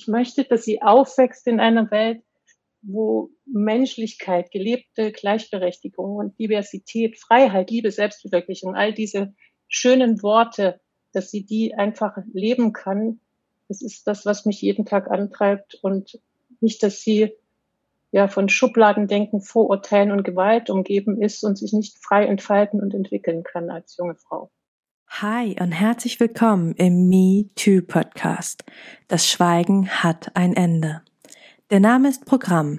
Ich möchte, dass sie aufwächst in einer Welt, wo Menschlichkeit, gelebte Gleichberechtigung und Diversität, Freiheit, Liebe, Selbstverwirklichung, all diese schönen Worte, dass sie die einfach leben kann. Das ist das, was mich jeden Tag antreibt und nicht, dass sie ja von Schubladendenken, Vorurteilen und Gewalt umgeben ist und sich nicht frei entfalten und entwickeln kann als junge Frau. Hi und herzlich willkommen im Me Too Podcast. Das Schweigen hat ein Ende. Der Name ist Programm.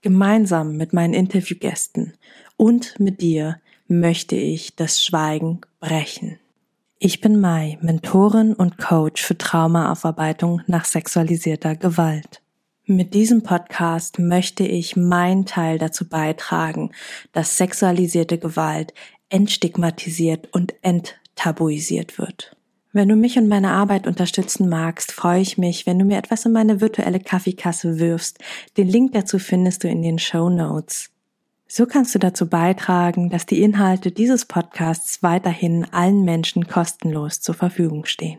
Gemeinsam mit meinen Interviewgästen und mit dir möchte ich das Schweigen brechen. Ich bin Mai, Mentorin und Coach für Traumaaufarbeitung nach sexualisierter Gewalt. Mit diesem Podcast möchte ich meinen Teil dazu beitragen, dass sexualisierte Gewalt entstigmatisiert und enttabuisiert wird. Wenn du mich und meine Arbeit unterstützen magst, freue ich mich, wenn du mir etwas in meine virtuelle Kaffeekasse wirfst. Den Link dazu findest du in den Show Notes. So kannst du dazu beitragen, dass die Inhalte dieses Podcasts weiterhin allen Menschen kostenlos zur Verfügung stehen.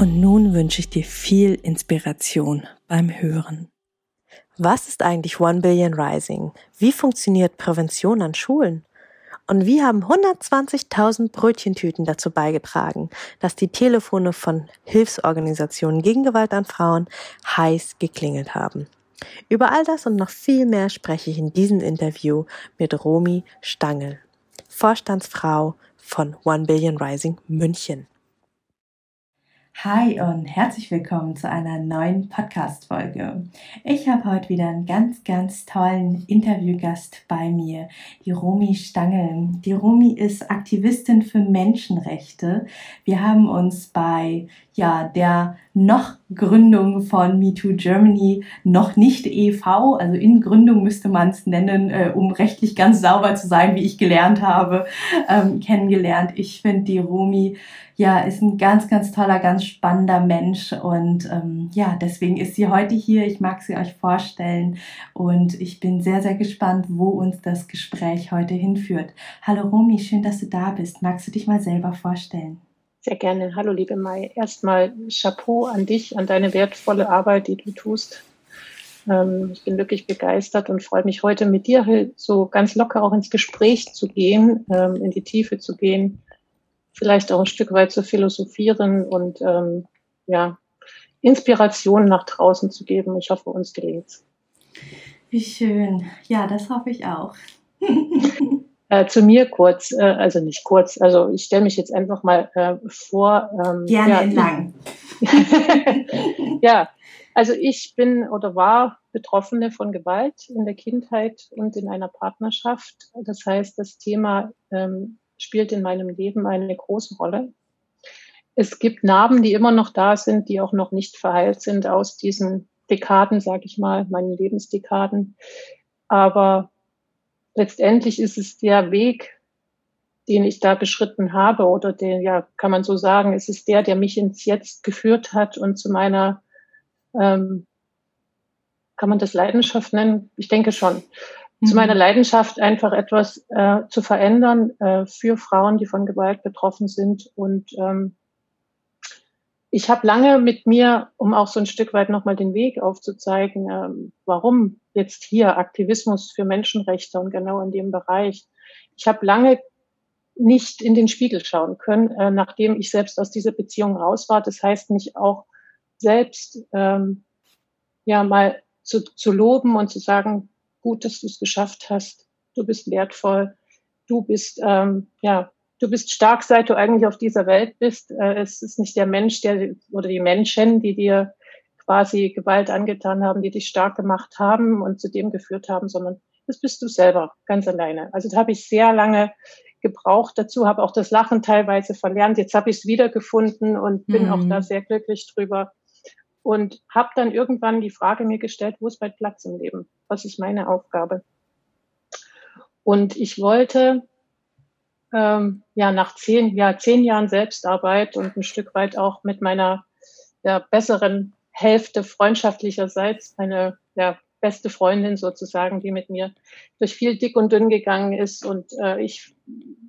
Und nun wünsche ich dir viel Inspiration beim Hören. Was ist eigentlich One Billion Rising? Wie funktioniert Prävention an Schulen? Und wir haben 120.000 Brötchentüten dazu beigetragen, dass die Telefone von Hilfsorganisationen gegen Gewalt an Frauen heiß geklingelt haben. Über all das und noch viel mehr spreche ich in diesem Interview mit Romy Stangel, Vorstandsfrau von One Billion Rising München. Hi und herzlich willkommen zu einer neuen Podcast-Folge. Ich habe heute wieder einen ganz, ganz tollen Interviewgast bei mir, die Romy Stangel. Die Romy ist Aktivistin für Menschenrechte. Wir haben uns bei ja, der noch Gründung von MeToo Germany noch nicht e.V., also in Gründung müsste man es nennen, äh, um rechtlich ganz sauber zu sein, wie ich gelernt habe, ähm, kennengelernt. Ich finde die Romy ja, ist ein ganz, ganz toller, ganz spannender Mensch und ähm, ja, deswegen ist sie heute hier. Ich mag sie euch vorstellen und ich bin sehr, sehr gespannt, wo uns das Gespräch heute hinführt. Hallo Romy, schön, dass du da bist. Magst du dich mal selber vorstellen? Sehr gerne. Hallo, liebe Mai. Erstmal Chapeau an dich, an deine wertvolle Arbeit, die du tust. Ähm, ich bin wirklich begeistert und freue mich heute mit dir so ganz locker auch ins Gespräch zu gehen, ähm, in die Tiefe zu gehen vielleicht auch ein Stück weit zu philosophieren und ähm, ja, Inspiration nach draußen zu geben. Ich hoffe, uns gelingt's. Wie schön. Ja, das hoffe ich auch. äh, zu mir kurz, äh, also nicht kurz, also ich stelle mich jetzt einfach mal äh, vor. Ähm, Gerne ja, lang. ja, also ich bin oder war Betroffene von Gewalt in der Kindheit und in einer Partnerschaft. Das heißt, das Thema ähm, spielt in meinem Leben eine große Rolle. Es gibt Narben, die immer noch da sind, die auch noch nicht verheilt sind aus diesen Dekaden, sage ich mal, meinen Lebensdekaden. Aber letztendlich ist es der Weg, den ich da beschritten habe oder den, ja, kann man so sagen, es ist der, der mich ins Jetzt geführt hat und zu meiner, ähm, kann man das Leidenschaft nennen? Ich denke schon zu meiner mhm. Leidenschaft, einfach etwas äh, zu verändern äh, für Frauen, die von Gewalt betroffen sind. Und ähm, ich habe lange mit mir, um auch so ein Stück weit nochmal den Weg aufzuzeigen, ähm, warum jetzt hier Aktivismus für Menschenrechte und genau in dem Bereich. Ich habe lange nicht in den Spiegel schauen können, äh, nachdem ich selbst aus dieser Beziehung raus war. Das heißt, mich auch selbst ähm, ja mal zu, zu loben und zu sagen, gut, dass du es geschafft hast. Du bist wertvoll. Du bist, ähm, ja, du bist stark, seit du eigentlich auf dieser Welt bist. Äh, es ist nicht der Mensch, der oder die Menschen, die dir quasi Gewalt angetan haben, die dich stark gemacht haben und zu dem geführt haben, sondern das bist du selber, ganz alleine. Also da habe ich sehr lange gebraucht dazu, habe auch das Lachen teilweise verlernt. Jetzt habe ich es wiedergefunden und bin mhm. auch da sehr glücklich drüber. und habe dann irgendwann die Frage mir gestellt, wo ist mein Platz im Leben? Was ist meine Aufgabe? Und ich wollte ähm, ja nach zehn, ja, zehn Jahren Selbstarbeit und ein Stück weit auch mit meiner ja, besseren Hälfte freundschaftlicherseits, meine ja, beste Freundin sozusagen, die mit mir durch viel dick und dünn gegangen ist und äh, ich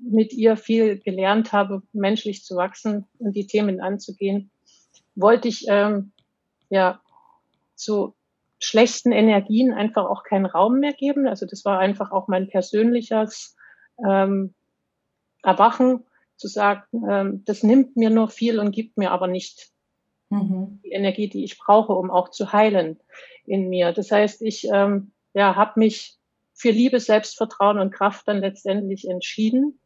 mit ihr viel gelernt habe, menschlich zu wachsen und die Themen anzugehen, wollte ich ähm, ja zu schlechten Energien einfach auch keinen Raum mehr geben. Also das war einfach auch mein persönliches ähm, Erwachen, zu sagen, ähm, das nimmt mir nur viel und gibt mir aber nicht mhm. die Energie, die ich brauche, um auch zu heilen in mir. Das heißt, ich ähm, ja, habe mich für Liebe, Selbstvertrauen und Kraft dann letztendlich entschieden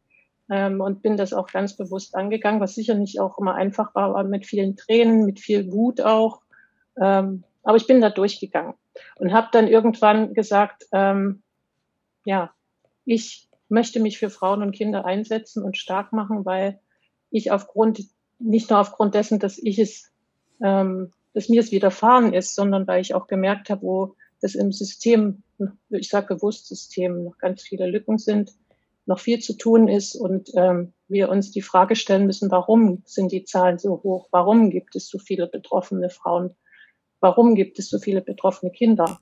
ähm, und bin das auch ganz bewusst angegangen, was sicher nicht auch immer einfach war, aber mit vielen Tränen, mit viel Wut auch. Ähm, aber ich bin da durchgegangen und habe dann irgendwann gesagt, ähm, ja, ich möchte mich für Frauen und Kinder einsetzen und stark machen, weil ich aufgrund, nicht nur aufgrund dessen, dass ich es, ähm, dass mir es widerfahren ist, sondern weil ich auch gemerkt habe, wo das im System, ich sage bewusst System, noch ganz viele Lücken sind, noch viel zu tun ist und ähm, wir uns die Frage stellen müssen, warum sind die Zahlen so hoch? Warum gibt es so viele betroffene Frauen? Warum gibt es so viele betroffene Kinder?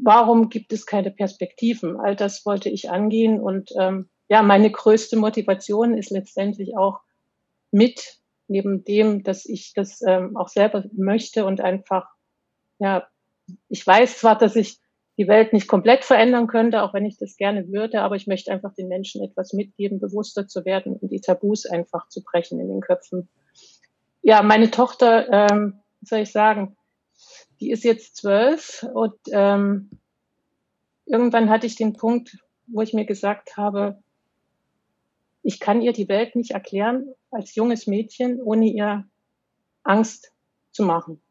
warum gibt es keine Perspektiven? All das wollte ich angehen und ähm, ja, meine größte Motivation ist letztendlich auch mit, neben dem, dass ich das ähm, auch selber möchte und einfach, ja, ich weiß zwar, dass ich die Welt nicht komplett verändern könnte, auch wenn ich das gerne würde, aber ich möchte einfach den Menschen etwas mitgeben, bewusster zu werden und die Tabus einfach zu brechen in den Köpfen. Ja, meine Tochter, ähm, was soll ich sagen, die ist jetzt zwölf und ähm, irgendwann hatte ich den Punkt, wo ich mir gesagt habe, ich kann ihr die Welt nicht erklären als junges Mädchen, ohne ihr Angst zu machen.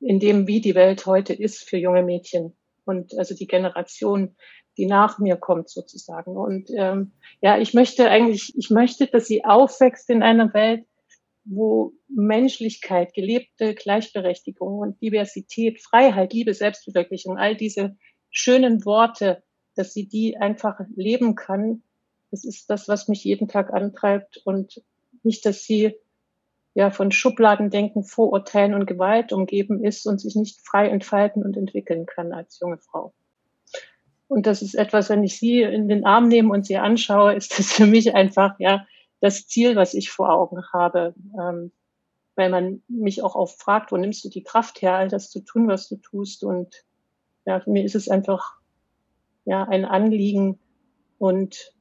In dem, wie die Welt heute ist für junge Mädchen und also die Generation, die nach mir kommt sozusagen. Und ähm, ja, ich möchte eigentlich, ich möchte, dass sie aufwächst in einer Welt, wo Menschlichkeit, gelebte Gleichberechtigung und Diversität, Freiheit, Liebe, Selbstverwirklichung, all diese schönen Worte, dass sie die einfach leben kann, das ist das, was mich jeden Tag antreibt und nicht, dass sie ja von Schubladendenken, Vorurteilen und Gewalt umgeben ist und sich nicht frei entfalten und entwickeln kann als junge Frau. Und das ist etwas, wenn ich sie in den Arm nehme und sie anschaue, ist das für mich einfach ja das Ziel, was ich vor Augen habe. Ähm, weil man mich auch oft fragt, wo nimmst du die Kraft her, all das zu tun, was du tust. Und ja, mich ist es einfach ja ein Anliegen und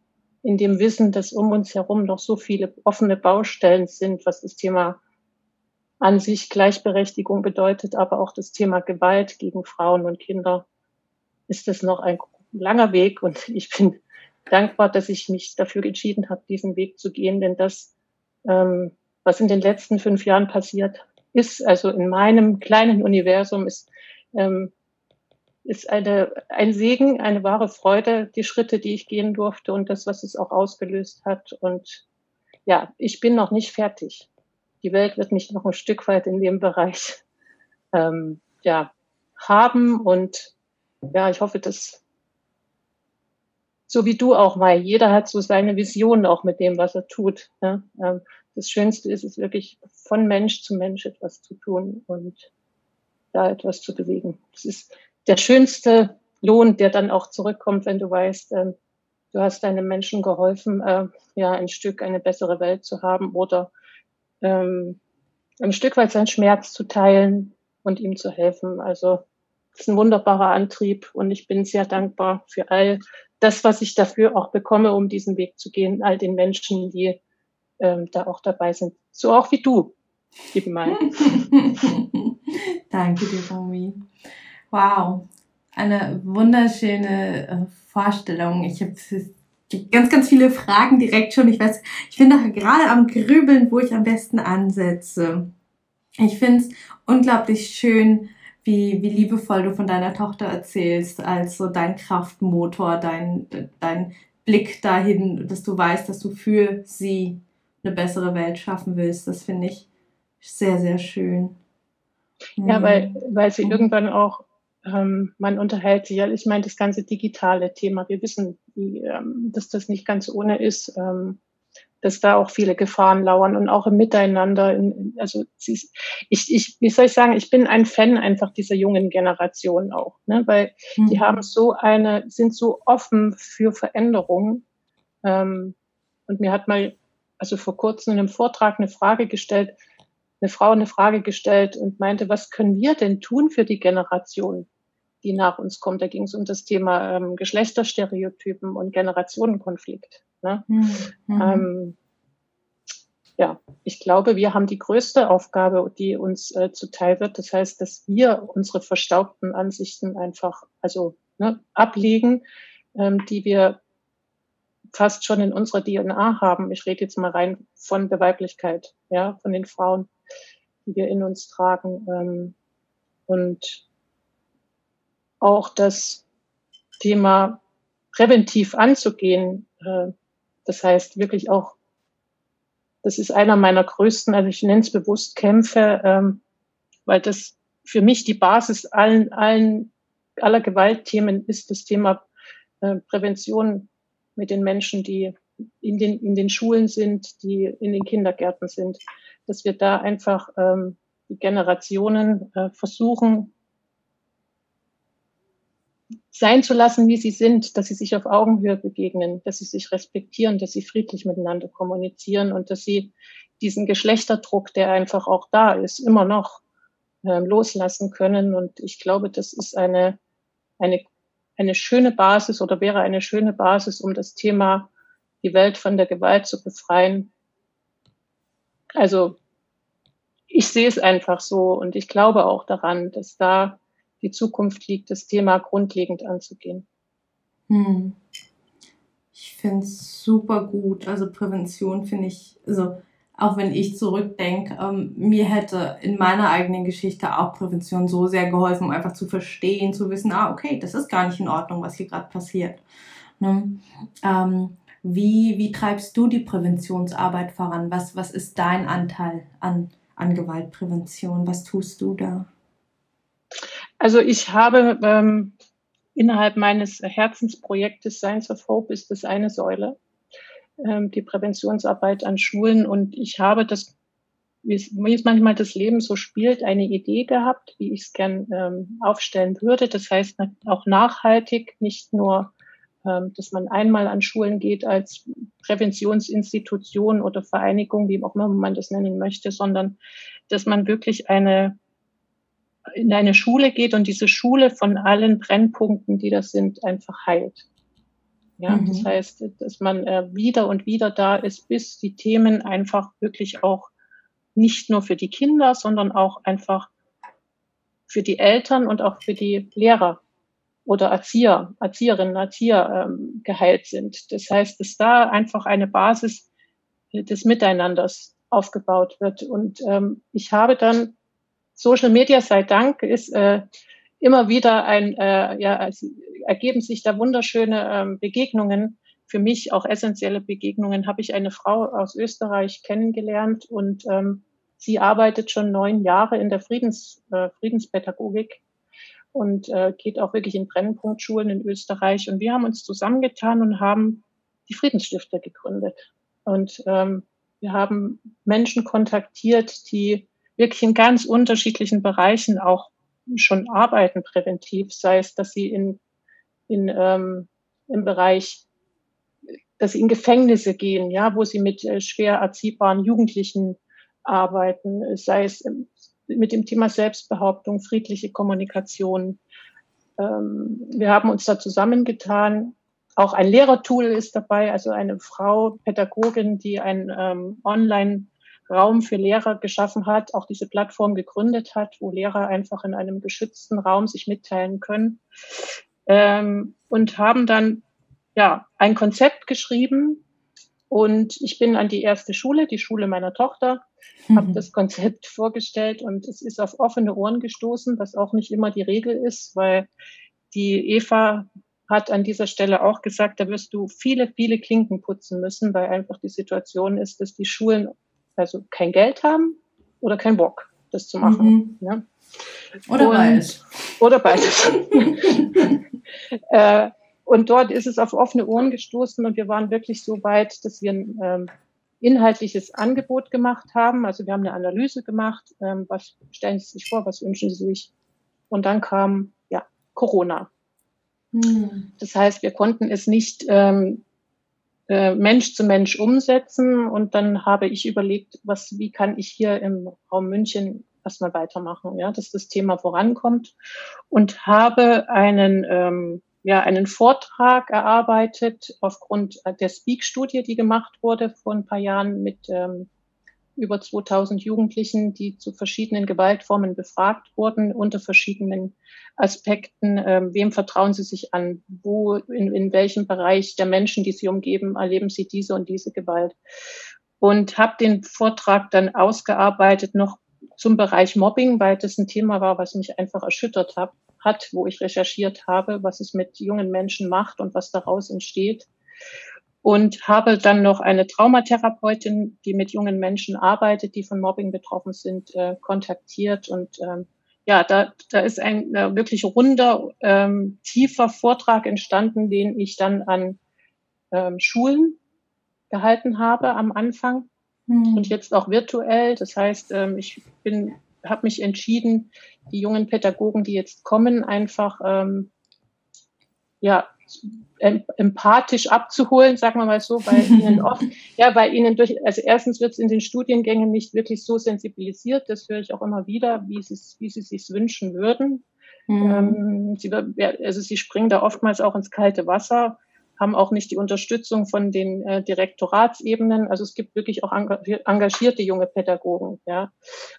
in dem Wissen, dass um uns herum noch so viele offene Baustellen sind, was das Thema an sich Gleichberechtigung bedeutet, aber auch das Thema Gewalt gegen Frauen und Kinder, ist das noch ein langer Weg. Und ich bin dankbar, dass ich mich dafür entschieden habe, diesen Weg zu gehen, denn das, ähm, was in den letzten fünf Jahren passiert ist, also in meinem kleinen Universum, ist, ähm, ist eine, ein Segen, eine wahre Freude, die Schritte, die ich gehen durfte und das, was es auch ausgelöst hat. Und ja, ich bin noch nicht fertig. Die Welt wird mich noch ein Stück weit in dem Bereich ähm, ja, haben und ja, ich hoffe, dass so wie du auch mal. Jeder hat so seine Vision auch mit dem, was er tut. Ja? Ähm, das Schönste ist es wirklich, von Mensch zu Mensch etwas zu tun und da etwas zu bewegen. Das ist der schönste Lohn, der dann auch zurückkommt, wenn du weißt, ähm, du hast deinem Menschen geholfen, äh, ja, ein Stück eine bessere Welt zu haben oder ähm, ein Stück weit seinen Schmerz zu teilen und ihm zu helfen. Also das ist ein wunderbarer Antrieb und ich bin sehr dankbar für all das, was ich dafür auch bekomme, um diesen Weg zu gehen, all den Menschen, die ähm, da auch dabei sind. So auch wie du, liebe Mai. Danke dir, Romy. Wow, eine wunderschöne äh, Vorstellung. Ich habe ganz, ganz viele Fragen direkt schon. Ich weiß, ich bin doch gerade am Grübeln, wo ich am besten ansetze. Ich finde es unglaublich schön, wie, wie liebevoll du von deiner Tochter erzählst, als so dein Kraftmotor, dein, dein Blick dahin, dass du weißt, dass du für sie eine bessere Welt schaffen willst. Das finde ich sehr, sehr schön. Ja, weil, weil sie mhm. irgendwann auch, ähm, man unterhält sich ja, ich meine, das ganze digitale Thema, wir wissen, wie, ähm, dass das nicht ganz ohne ist, ähm, dass da auch viele Gefahren lauern und auch im Miteinander. In, also ich, ich, wie soll ich sagen, ich bin ein Fan einfach dieser jungen Generation auch, ne? weil mhm. die haben so eine, sind so offen für Veränderungen. Ähm, und mir hat mal, also vor kurzem in einem Vortrag eine Frage gestellt, eine Frau eine Frage gestellt und meinte, was können wir denn tun für die Generation, die nach uns kommt? Da ging es um das Thema ähm, Geschlechterstereotypen und Generationenkonflikt. Ne? Mhm. Ähm, ja, ich glaube, wir haben die größte Aufgabe, die uns äh, zuteil wird. Das heißt, dass wir unsere verstaubten Ansichten einfach also ne, ablegen, ähm, die wir fast schon in unserer DNA haben. Ich rede jetzt mal rein von der Weiblichkeit, ja, von den Frauen die wir in uns tragen. Ähm, und auch das Thema präventiv anzugehen, äh, das heißt wirklich auch, das ist einer meiner größten, also ich nenne es bewusst Kämpfe, ähm, weil das für mich die Basis allen, allen, aller Gewaltthemen ist das Thema äh, Prävention mit den Menschen, die in den, in den Schulen sind, die in den Kindergärten sind dass wir da einfach ähm, die Generationen äh, versuchen sein zu lassen, wie sie sind, dass sie sich auf Augenhöhe begegnen, dass sie sich respektieren, dass sie friedlich miteinander kommunizieren und dass sie diesen Geschlechterdruck, der einfach auch da ist, immer noch äh, loslassen können. Und ich glaube, das ist eine, eine, eine schöne Basis oder wäre eine schöne Basis, um das Thema die Welt von der Gewalt zu befreien, also ich sehe es einfach so und ich glaube auch daran, dass da die Zukunft liegt, das Thema grundlegend anzugehen. Hm. Ich finde es super gut. Also Prävention finde ich, also auch wenn ich zurückdenke, ähm, mir hätte in meiner eigenen Geschichte auch Prävention so sehr geholfen, um einfach zu verstehen, zu wissen, ah, okay, das ist gar nicht in Ordnung, was hier gerade passiert. Ne? Ähm, wie, wie treibst du die Präventionsarbeit voran? Was, was ist dein Anteil an, an Gewaltprävention? Was tust du da? Also ich habe ähm, innerhalb meines Herzensprojektes Science of Hope ist das eine Säule, ähm, die Präventionsarbeit an Schulen. Und ich habe das, wie es, manchmal das Leben so spielt, eine Idee gehabt, wie ich es gern ähm, aufstellen würde. Das heißt auch nachhaltig, nicht nur ähm, dass man einmal an Schulen geht als Präventionsinstitution oder Vereinigung, wie auch immer man das nennen möchte, sondern dass man wirklich eine in eine Schule geht und diese Schule von allen Brennpunkten, die das sind, einfach heilt. Ja, mhm. das heißt, dass man äh, wieder und wieder da ist, bis die Themen einfach wirklich auch nicht nur für die Kinder, sondern auch einfach für die Eltern und auch für die Lehrer oder Erzieher, Erzieherinnen, Erzieher ähm, geheilt sind. Das heißt, dass da einfach eine Basis des Miteinanders aufgebaut wird. Und ähm, ich habe dann Social Media sei Dank ist äh, immer wieder ein, äh, ja, also ergeben sich da wunderschöne ähm, Begegnungen. Für mich auch essentielle Begegnungen. Habe ich eine Frau aus Österreich kennengelernt und ähm, sie arbeitet schon neun Jahre in der Friedens, äh, Friedenspädagogik und äh, geht auch wirklich in Brennpunktschulen in Österreich. Und wir haben uns zusammengetan und haben die Friedensstifter gegründet. Und ähm, wir haben Menschen kontaktiert, die wirklich in ganz unterschiedlichen Bereichen auch schon arbeiten präventiv, sei es, dass sie in, in ähm, im Bereich, dass sie in Gefängnisse gehen, ja, wo sie mit äh, schwer erziehbaren Jugendlichen arbeiten, sei es im mit dem Thema Selbstbehauptung, friedliche Kommunikation. Ähm, wir haben uns da zusammengetan. Auch ein Lehrertool ist dabei, also eine Frau, Pädagogin, die ein ähm, Online-Raum für Lehrer geschaffen hat, auch diese Plattform gegründet hat, wo Lehrer einfach in einem geschützten Raum sich mitteilen können. Ähm, und haben dann ja ein Konzept geschrieben. Und ich bin an die erste Schule, die Schule meiner Tochter, mhm. habe das Konzept vorgestellt und es ist auf offene Ohren gestoßen, was auch nicht immer die Regel ist, weil die Eva hat an dieser Stelle auch gesagt, da wirst du viele, viele Klinken putzen müssen, weil einfach die Situation ist, dass die Schulen also kein Geld haben oder kein Bock, das zu machen. Mhm. Ja? Oder und, beides. Oder beides. äh, und dort ist es auf offene Ohren gestoßen und wir waren wirklich so weit, dass wir ein ähm, inhaltliches Angebot gemacht haben. Also wir haben eine Analyse gemacht, ähm, was stellen Sie sich vor, was wünschen Sie sich? Und dann kam ja Corona. Hm. Das heißt, wir konnten es nicht ähm, äh, Mensch zu Mensch umsetzen. Und dann habe ich überlegt, was, wie kann ich hier im Raum München erstmal weitermachen, ja, dass das Thema vorankommt und habe einen, ähm, ja, einen Vortrag erarbeitet aufgrund der Speak-Studie, die gemacht wurde vor ein paar Jahren mit ähm, über 2000 Jugendlichen, die zu verschiedenen Gewaltformen befragt wurden, unter verschiedenen Aspekten. Ähm, wem vertrauen sie sich an? Wo, in, in welchem Bereich der Menschen, die sie umgeben, erleben sie diese und diese Gewalt? Und habe den Vortrag dann ausgearbeitet noch zum Bereich Mobbing, weil das ein Thema war, was mich einfach erschüttert hab, hat, wo ich recherchiert habe, was es mit jungen Menschen macht und was daraus entsteht und habe dann noch eine Traumatherapeutin, die mit jungen Menschen arbeitet, die von Mobbing betroffen sind, äh, kontaktiert. Und ähm, ja, da, da ist ein äh, wirklich runder, ähm, tiefer Vortrag entstanden, den ich dann an ähm, Schulen gehalten habe am Anfang mhm. und jetzt auch virtuell. Das heißt, ähm, ich bin habe mich entschieden, die jungen Pädagogen, die jetzt kommen, einfach ähm, ja empathisch abzuholen, sagen wir mal so, weil ihnen oft, ja, weil ihnen durch, also erstens wird es in den Studiengängen nicht wirklich so sensibilisiert, das höre ich auch immer wieder, wie sie wie sie sich wünschen würden. Mhm. Ähm, sie, also sie springen da oftmals auch ins kalte Wasser haben auch nicht die Unterstützung von den äh, Direktoratsebenen. Also es gibt wirklich auch engagierte junge Pädagogen. Ja.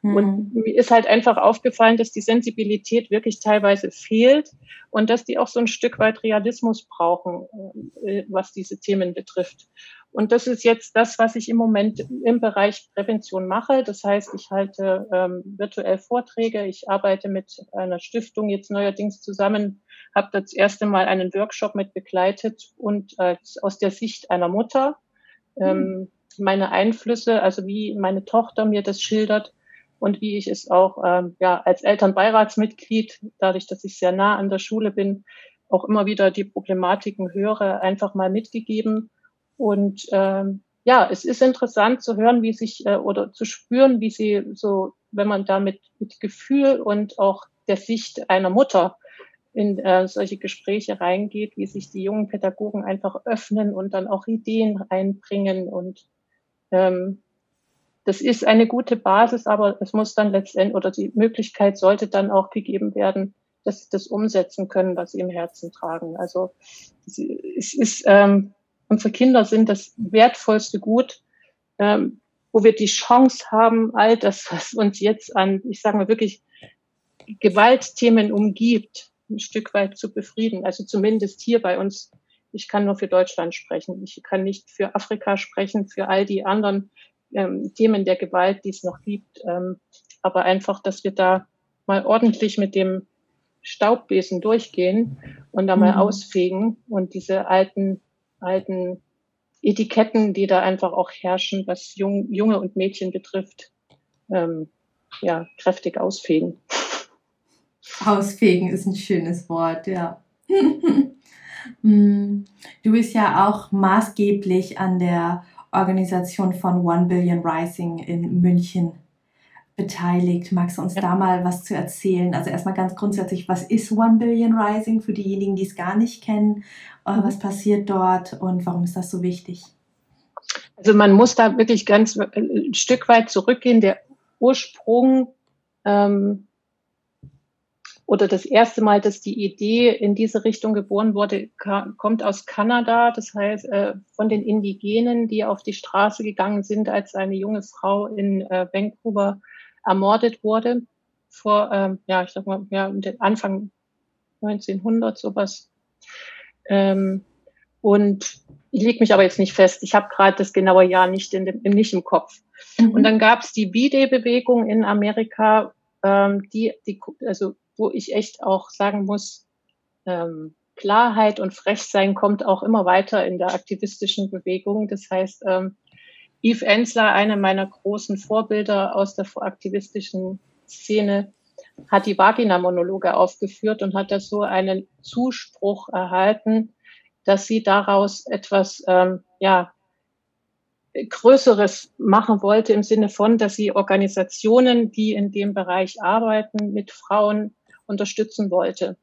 Mhm. Und mir ist halt einfach aufgefallen, dass die Sensibilität wirklich teilweise fehlt und dass die auch so ein Stück weit Realismus brauchen, äh, was diese Themen betrifft. Und das ist jetzt das, was ich im Moment im Bereich Prävention mache. Das heißt, ich halte ähm, virtuell Vorträge. Ich arbeite mit einer Stiftung jetzt neuerdings zusammen, habe das erste Mal einen Workshop mit begleitet und äh, aus der Sicht einer Mutter ähm, meine Einflüsse, also wie meine Tochter mir das schildert und wie ich es auch ähm, ja als Elternbeiratsmitglied, dadurch, dass ich sehr nah an der Schule bin, auch immer wieder die Problematiken höre, einfach mal mitgegeben. Und ähm, ja, es ist interessant zu hören, wie sich äh, oder zu spüren, wie sie so, wenn man da mit, mit Gefühl und auch der Sicht einer Mutter in äh, solche Gespräche reingeht, wie sich die jungen Pädagogen einfach öffnen und dann auch Ideen einbringen. Und ähm, das ist eine gute Basis, aber es muss dann letztendlich oder die Möglichkeit sollte dann auch gegeben werden, dass sie das umsetzen können, was sie im Herzen tragen. Also es ist ähm, Unsere Kinder sind das wertvollste Gut, ähm, wo wir die Chance haben, all das, was uns jetzt an, ich sage mal wirklich, Gewaltthemen umgibt, ein Stück weit zu befrieden. Also zumindest hier bei uns. Ich kann nur für Deutschland sprechen. Ich kann nicht für Afrika sprechen, für all die anderen ähm, Themen der Gewalt, die es noch gibt. Ähm, aber einfach, dass wir da mal ordentlich mit dem Staubbesen durchgehen und da mal mhm. ausfegen und diese alten alten Etiketten, die da einfach auch herrschen, was Jung, Junge und Mädchen betrifft, ähm, ja, kräftig ausfegen. Ausfegen ist ein schönes Wort, ja. Hm. du bist ja auch maßgeblich an der Organisation von One Billion Rising in München beteiligt. Magst du uns ja. da mal was zu erzählen? Also erstmal ganz grundsätzlich, was ist One Billion Rising für diejenigen, die es gar nicht kennen? Äh, was passiert dort und warum ist das so wichtig? Also man muss da wirklich ganz äh, ein Stück weit zurückgehen. Der Ursprung ähm, oder das erste Mal, dass die Idee in diese Richtung geboren wurde, kommt aus Kanada. Das heißt, äh, von den Indigenen, die auf die Straße gegangen sind, als eine junge Frau in äh, Vancouver ermordet wurde, vor, ähm, ja, ich sag mal, ja, Anfang 1900 sowas. Ähm, und ich lege mich aber jetzt nicht fest. Ich habe gerade das genaue Jahr nicht, in dem, nicht im Kopf. Mhm. Und dann gab es die B-Day-Bewegung in Amerika, ähm, die, die, also wo ich echt auch sagen muss, ähm, Klarheit und Frechsein kommt auch immer weiter in der aktivistischen Bewegung. Das heißt, ähm, Yves Ensler, einer meiner großen Vorbilder aus der aktivistischen Szene, hat die Vagina-Monologe aufgeführt und hat da so einen Zuspruch erhalten, dass sie daraus etwas, ähm, ja, Größeres machen wollte im Sinne von, dass sie Organisationen, die in dem Bereich arbeiten, mit Frauen unterstützen wollte.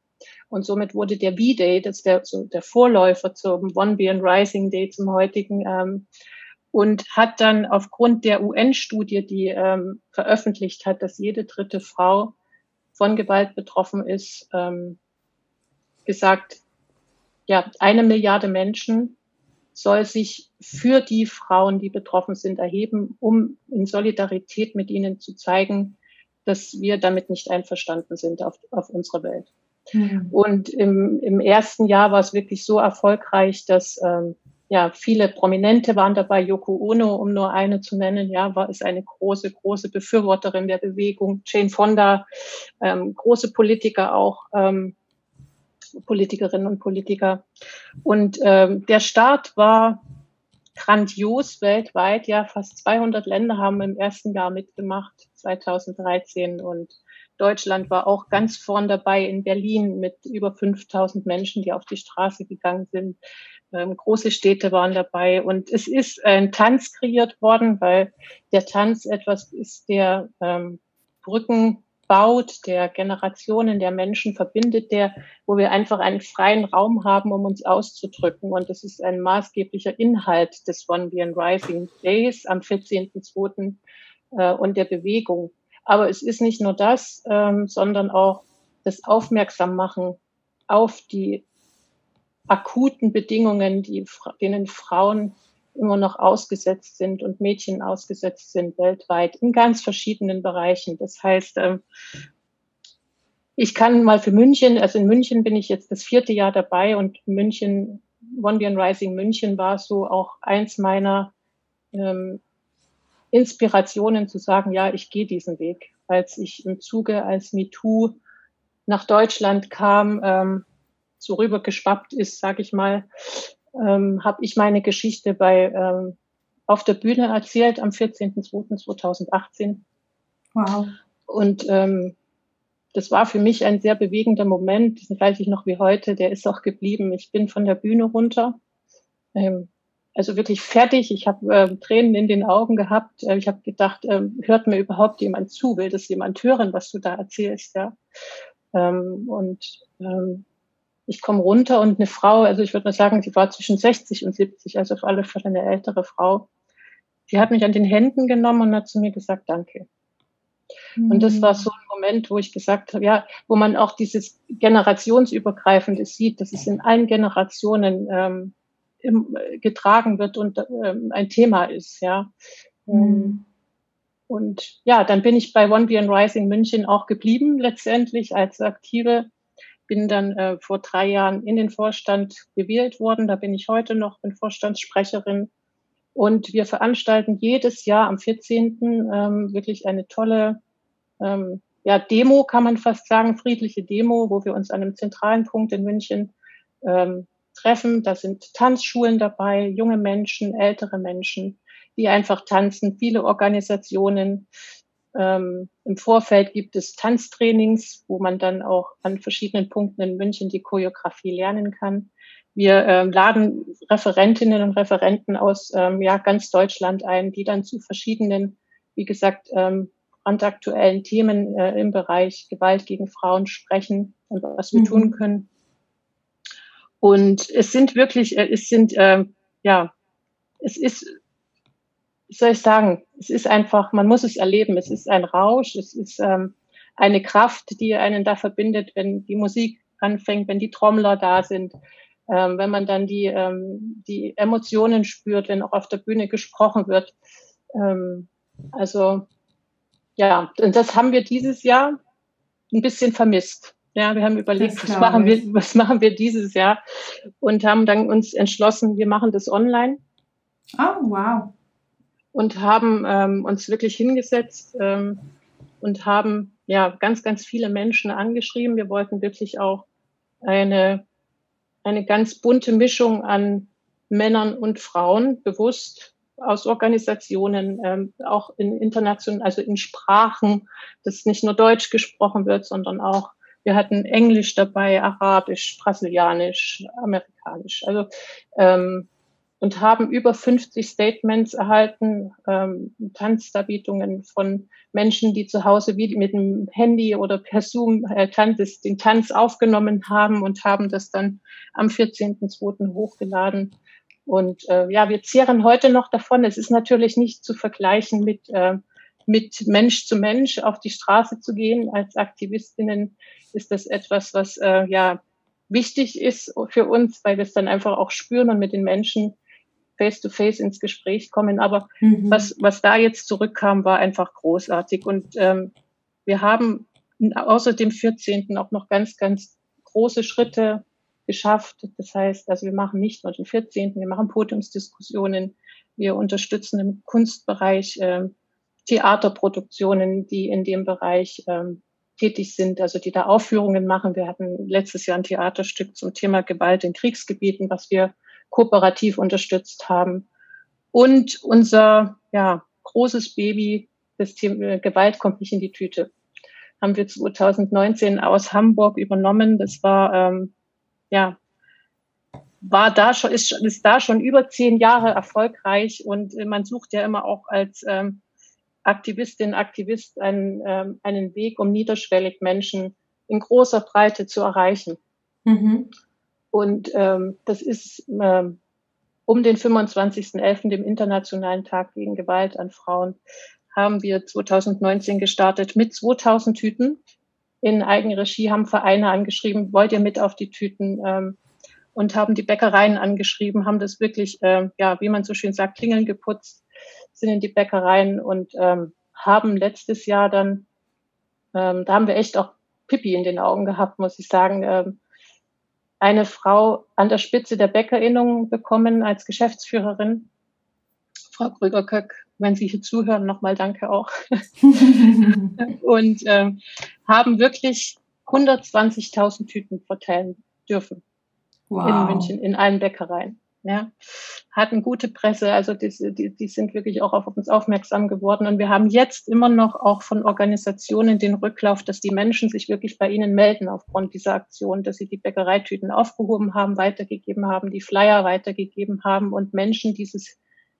Und somit wurde der V-Day, das ist der, so der Vorläufer zum One Beyond Rising Day, zum heutigen, ähm, und hat dann aufgrund der UN-Studie, die ähm, veröffentlicht hat, dass jede dritte Frau von Gewalt betroffen ist, ähm, gesagt, ja, eine Milliarde Menschen soll sich für die Frauen, die betroffen sind, erheben, um in Solidarität mit ihnen zu zeigen, dass wir damit nicht einverstanden sind auf, auf unserer Welt. Mhm. Und im, im ersten Jahr war es wirklich so erfolgreich, dass ähm, ja viele Prominente waren dabei. Yoko Ono, um nur eine zu nennen, ja, war ist eine große, große Befürworterin der Bewegung. Jane Fonda, ähm, große Politiker auch. Ähm, Politikerinnen und Politiker. Und ähm, der Start war grandios weltweit. Ja, fast 200 Länder haben im ersten Jahr mitgemacht, 2013. Und Deutschland war auch ganz vorn dabei in Berlin mit über 5000 Menschen, die auf die Straße gegangen sind. Ähm, große Städte waren dabei und es ist ein Tanz kreiert worden, weil der Tanz etwas ist, der ähm, Brücken baut, der Generationen der Menschen verbindet, der, wo wir einfach einen freien Raum haben, um uns auszudrücken. Und das ist ein maßgeblicher Inhalt des One Beyond Rising Days am 14.02. Äh, und der Bewegung. Aber es ist nicht nur das, ähm, sondern auch das Aufmerksammachen auf die akuten Bedingungen, die, denen Frauen immer noch ausgesetzt sind und Mädchen ausgesetzt sind weltweit in ganz verschiedenen Bereichen. Das heißt, ähm, ich kann mal für München, also in München bin ich jetzt das vierte Jahr dabei und München, One Rising München war so auch eins meiner ähm, Inspirationen zu sagen, ja, ich gehe diesen Weg. Als ich im Zuge als MeToo nach Deutschland kam, ähm, so rübergeschwappt ist, sage ich mal, ähm, habe ich meine Geschichte bei ähm, auf der Bühne erzählt am 14.02.2018. Wow. Und ähm, das war für mich ein sehr bewegender Moment, das weiß ich noch wie heute, der ist auch geblieben. Ich bin von der Bühne runter, ähm, also wirklich fertig. Ich habe äh, Tränen in den Augen gehabt. Äh, ich habe gedacht, äh, hört mir überhaupt jemand zu? Will das jemand hören, was du da erzählst? Ja. Ähm, und ähm, ich komme runter und eine Frau, also ich würde mal sagen, sie war zwischen 60 und 70, also auf alle Fälle eine ältere Frau, die hat mich an den Händen genommen und hat zu mir gesagt, danke. Mhm. Und das war so ein Moment, wo ich gesagt habe, ja, wo man auch dieses generationsübergreifende sieht, dass es in allen Generationen ähm, im, getragen wird und ähm, ein Thema ist, ja. Mhm. Und ja, dann bin ich bei One Beyond Rising München auch geblieben, letztendlich als aktive bin dann äh, vor drei Jahren in den Vorstand gewählt worden. Da bin ich heute noch, bin Vorstandssprecherin. Und wir veranstalten jedes Jahr am 14. Ähm, wirklich eine tolle ähm, ja, Demo, kann man fast sagen, friedliche Demo, wo wir uns an einem zentralen Punkt in München ähm, treffen. Da sind Tanzschulen dabei, junge Menschen, ältere Menschen, die einfach tanzen, viele Organisationen, ähm, Im Vorfeld gibt es Tanztrainings, wo man dann auch an verschiedenen Punkten in München die Choreografie lernen kann. Wir ähm, laden Referentinnen und Referenten aus ähm, ja, ganz Deutschland ein, die dann zu verschiedenen, wie gesagt, ähm, brandaktuellen Themen äh, im Bereich Gewalt gegen Frauen sprechen und was wir mhm. tun können. Und es sind wirklich, äh, es sind, äh, ja, es ist wie soll ich sagen, es ist einfach, man muss es erleben. Es ist ein Rausch, es ist ähm, eine Kraft, die einen da verbindet, wenn die Musik anfängt, wenn die Trommler da sind, ähm, wenn man dann die, ähm, die Emotionen spürt, wenn auch auf der Bühne gesprochen wird. Ähm, also ja, und das haben wir dieses Jahr ein bisschen vermisst. Ja, wir haben überlegt, was machen wir, was machen wir dieses Jahr und haben dann uns entschlossen, wir machen das online. Oh, wow und haben ähm, uns wirklich hingesetzt ähm, und haben ja ganz, ganz viele Menschen angeschrieben. Wir wollten wirklich auch eine, eine ganz bunte Mischung an Männern und Frauen bewusst aus Organisationen, ähm, auch in internationalen, also in Sprachen, dass nicht nur Deutsch gesprochen wird, sondern auch wir hatten Englisch dabei, Arabisch, Brasilianisch, Amerikanisch. Also ähm, und haben über 50 Statements erhalten, ähm, Tanzdarbietungen von Menschen, die zu Hause wie mit dem Handy oder per Zoom äh, Tanz, den Tanz aufgenommen haben und haben das dann am 14.02. hochgeladen. Und äh, ja, wir zehren heute noch davon. Es ist natürlich nicht zu vergleichen mit, äh, mit Mensch zu Mensch auf die Straße zu gehen. Als Aktivistinnen ist das etwas, was äh, ja wichtig ist für uns, weil wir es dann einfach auch spüren und mit den Menschen face to face ins Gespräch kommen. Aber mhm. was, was da jetzt zurückkam, war einfach großartig. Und ähm, wir haben außer dem 14. auch noch ganz, ganz große Schritte geschafft. Das heißt, also wir machen nicht nur den 14., wir machen Podiumsdiskussionen, wir unterstützen im Kunstbereich äh, Theaterproduktionen, die in dem Bereich ähm, tätig sind, also die da Aufführungen machen. Wir hatten letztes Jahr ein Theaterstück zum Thema Gewalt in Kriegsgebieten, was wir kooperativ unterstützt haben. Und unser ja, großes Baby, das Thema Gewalt kommt nicht in die Tüte, haben wir 2019 aus Hamburg übernommen. Das war ähm, ja war da schon ist, ist da schon über zehn Jahre erfolgreich und äh, man sucht ja immer auch als ähm, Aktivistin, Aktivist einen, ähm, einen Weg, um niederschwellig Menschen in großer Breite zu erreichen. Mhm. Und ähm, das ist ähm, um den 25.11., dem Internationalen Tag gegen Gewalt an Frauen, haben wir 2019 gestartet mit 2000 Tüten in Eigenregie, haben Vereine angeschrieben, wollt ihr mit auf die Tüten ähm, und haben die Bäckereien angeschrieben, haben das wirklich, ähm, ja, wie man so schön sagt, Klingeln geputzt, sind in die Bäckereien und ähm, haben letztes Jahr dann, ähm, da haben wir echt auch Pipi in den Augen gehabt, muss ich sagen, ähm, eine Frau an der Spitze der Bäckerinnung bekommen als Geschäftsführerin. Frau Krüger-Köck, wenn Sie hier zuhören, nochmal danke auch. und ähm, haben wirklich 120.000 Tüten verteilen dürfen wow. in München, in allen Bäckereien ja, hatten gute Presse, also die, die, die sind wirklich auch auf uns aufmerksam geworden. Und wir haben jetzt immer noch auch von Organisationen den Rücklauf, dass die Menschen sich wirklich bei ihnen melden aufgrund dieser Aktion, dass sie die Bäckereitüten aufgehoben haben, weitergegeben haben, die Flyer weitergegeben haben und Menschen dieses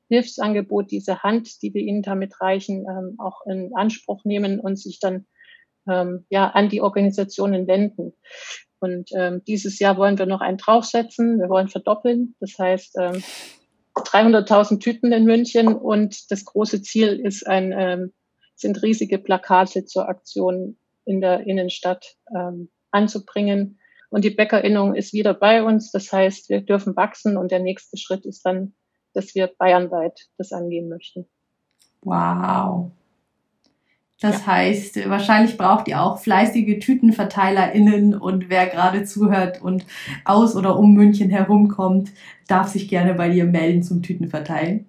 Hilfsangebot, diese Hand, die wir ihnen damit reichen, ähm, auch in Anspruch nehmen und sich dann ähm, ja an die Organisationen wenden. Und ähm, dieses Jahr wollen wir noch einen draufsetzen. Wir wollen verdoppeln. Das heißt, ähm, 300.000 Tüten in München. Und das große Ziel ist ein, ähm, sind riesige Plakate zur Aktion in der Innenstadt ähm, anzubringen. Und die Bäckerinnung ist wieder bei uns. Das heißt, wir dürfen wachsen. Und der nächste Schritt ist dann, dass wir bayernweit das angehen möchten. Wow. Das ja. heißt, wahrscheinlich braucht ihr auch fleißige TütenverteilerInnen und wer gerade zuhört und aus oder um München herumkommt, darf sich gerne bei dir melden zum Tütenverteilen.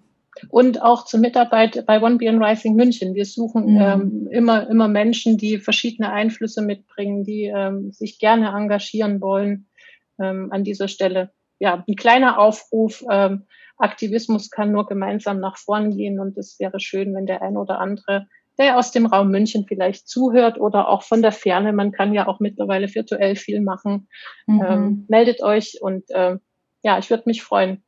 Und auch zur Mitarbeit bei One Beyond Rising München. Wir suchen mhm. ähm, immer, immer Menschen, die verschiedene Einflüsse mitbringen, die ähm, sich gerne engagieren wollen ähm, an dieser Stelle. Ja, ein kleiner Aufruf. Ähm, Aktivismus kann nur gemeinsam nach vorn gehen und es wäre schön, wenn der ein oder andere der aus dem Raum München vielleicht zuhört oder auch von der Ferne. Man kann ja auch mittlerweile virtuell viel machen. Mhm. Ähm, meldet euch und äh, ja, ich würde mich freuen,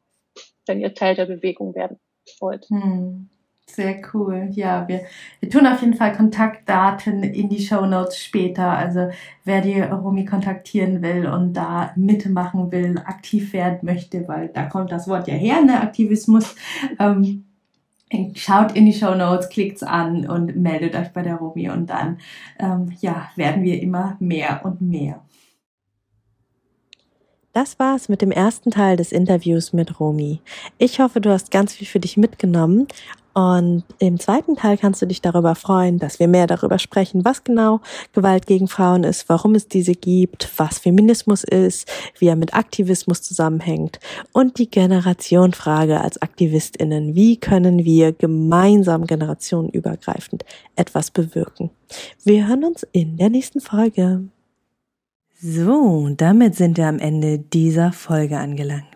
wenn ihr Teil der Bewegung werden wollt. Mhm. Sehr cool. Ja, wir, wir tun auf jeden Fall Kontaktdaten in die Show Notes später. Also wer die Romy kontaktieren will und da mitmachen will, aktiv werden möchte, weil da kommt das Wort ja her, ne, Aktivismus. Ähm, Schaut in die Show Notes, klickt's an und meldet euch bei der Romy und dann ähm, ja, werden wir immer mehr und mehr. Das war's mit dem ersten Teil des Interviews mit Romy. Ich hoffe, du hast ganz viel für dich mitgenommen und im zweiten Teil kannst du dich darüber freuen, dass wir mehr darüber sprechen, was genau Gewalt gegen Frauen ist, warum es diese gibt, was Feminismus ist, wie er mit Aktivismus zusammenhängt und die Generationfrage als Aktivistinnen. Wie können wir gemeinsam generationenübergreifend etwas bewirken? Wir hören uns in der nächsten Folge. So, damit sind wir am Ende dieser Folge angelangt.